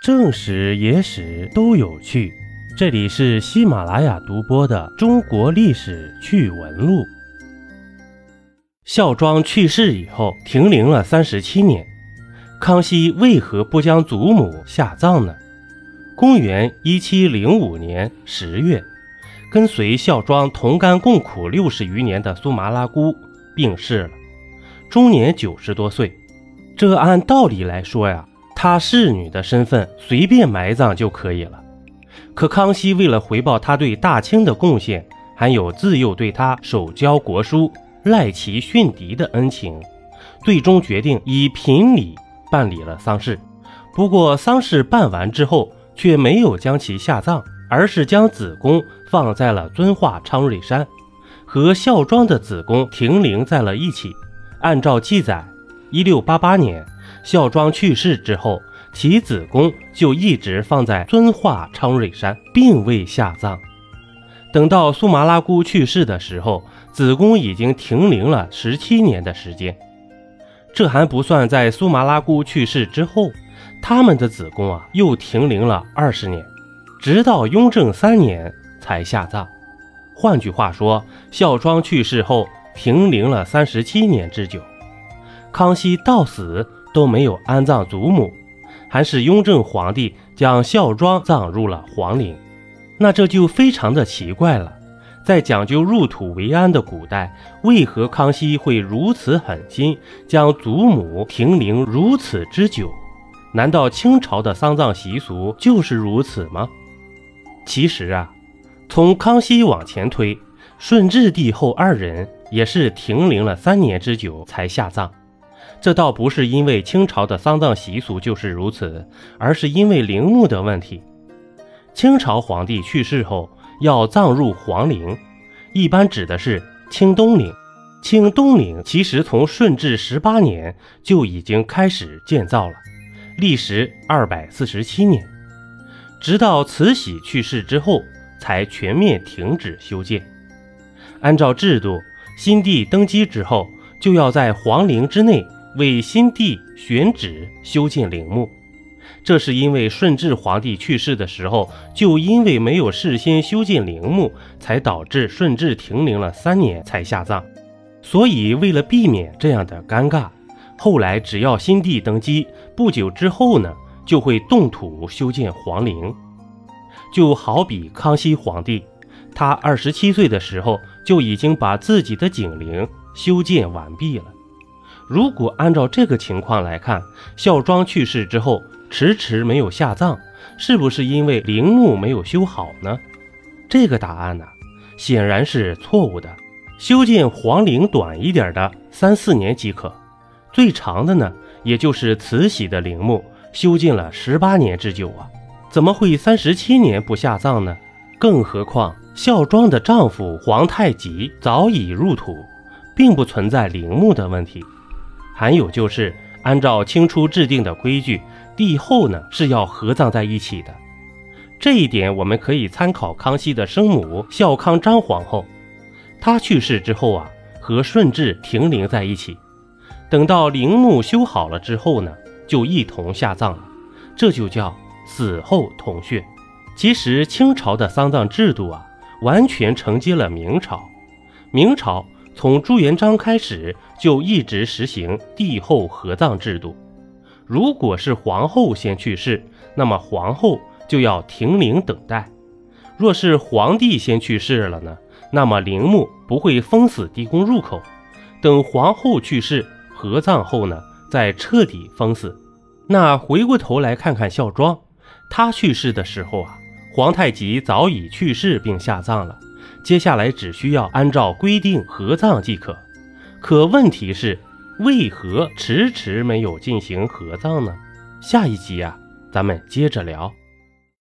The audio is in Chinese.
正史、野史都有趣，这里是喜马拉雅独播的《中国历史趣闻录》。孝庄去世以后，停灵了三十七年，康熙为何不将祖母下葬呢？公元一七零五年十月，跟随孝庄同甘共苦六十余年的苏麻拉姑病逝了，终年九十多岁。这按道理来说呀。她侍女的身份随便埋葬就可以了，可康熙为了回报他对大清的贡献，还有自幼对他手教国书、赖其训敌的恩情，最终决定以平礼办理了丧事。不过丧事办完之后，却没有将其下葬，而是将子宫放在了遵化昌瑞山，和孝庄的子宫停灵在了一起。按照记载，一六八八年。孝庄去世之后，其子宫就一直放在遵化昌瑞山，并未下葬。等到苏麻拉姑去世的时候，子宫已经停灵了十七年的时间。这还不算在苏麻拉姑去世之后，他们的子宫啊又停灵了二十年，直到雍正三年才下葬。换句话说，孝庄去世后停灵了三十七年之久。康熙到死。都没有安葬祖母，还是雍正皇帝将孝庄葬入了皇陵，那这就非常的奇怪了。在讲究入土为安的古代，为何康熙会如此狠心，将祖母停灵如此之久？难道清朝的丧葬习俗就是如此吗？其实啊，从康熙往前推，顺治帝后二人也是停灵了三年之久才下葬。这倒不是因为清朝的丧葬习俗就是如此，而是因为陵墓的问题。清朝皇帝去世后要葬入皇陵，一般指的是清东陵。清东陵其实从顺治十八年就已经开始建造了，历时二百四十七年，直到慈禧去世之后才全面停止修建。按照制度，新帝登基之后就要在皇陵之内。为新帝选址修建陵墓，这是因为顺治皇帝去世的时候，就因为没有事先修建陵墓，才导致顺治停灵了三年才下葬。所以为了避免这样的尴尬，后来只要新帝登基不久之后呢，就会动土修建皇陵。就好比康熙皇帝，他二十七岁的时候就已经把自己的景陵修建完毕了。如果按照这个情况来看，孝庄去世之后迟迟没有下葬，是不是因为陵墓没有修好呢？这个答案呢，显然是错误的。修建皇陵短一点的三四年即可，最长的呢，也就是慈禧的陵墓修建了十八年之久啊，怎么会三十七年不下葬呢？更何况孝庄的丈夫皇太极早已入土，并不存在陵墓的问题。还有就是，按照清初制定的规矩，帝后呢是要合葬在一起的。这一点我们可以参考康熙的生母孝康张皇后，她去世之后啊，和顺治停灵在一起。等到陵墓修好了之后呢，就一同下葬了。这就叫死后同穴。其实清朝的丧葬制度啊，完全承接了明朝。明朝。从朱元璋开始就一直实行帝后合葬制度。如果是皇后先去世，那么皇后就要停灵等待；若是皇帝先去世了呢，那么陵墓不会封死地宫入口，等皇后去世合葬后呢，再彻底封死。那回过头来看看孝庄，她去世的时候啊，皇太极早已去世并下葬了。接下来只需要按照规定合葬即可，可问题是为何迟迟没有进行合葬呢？下一集啊，咱们接着聊。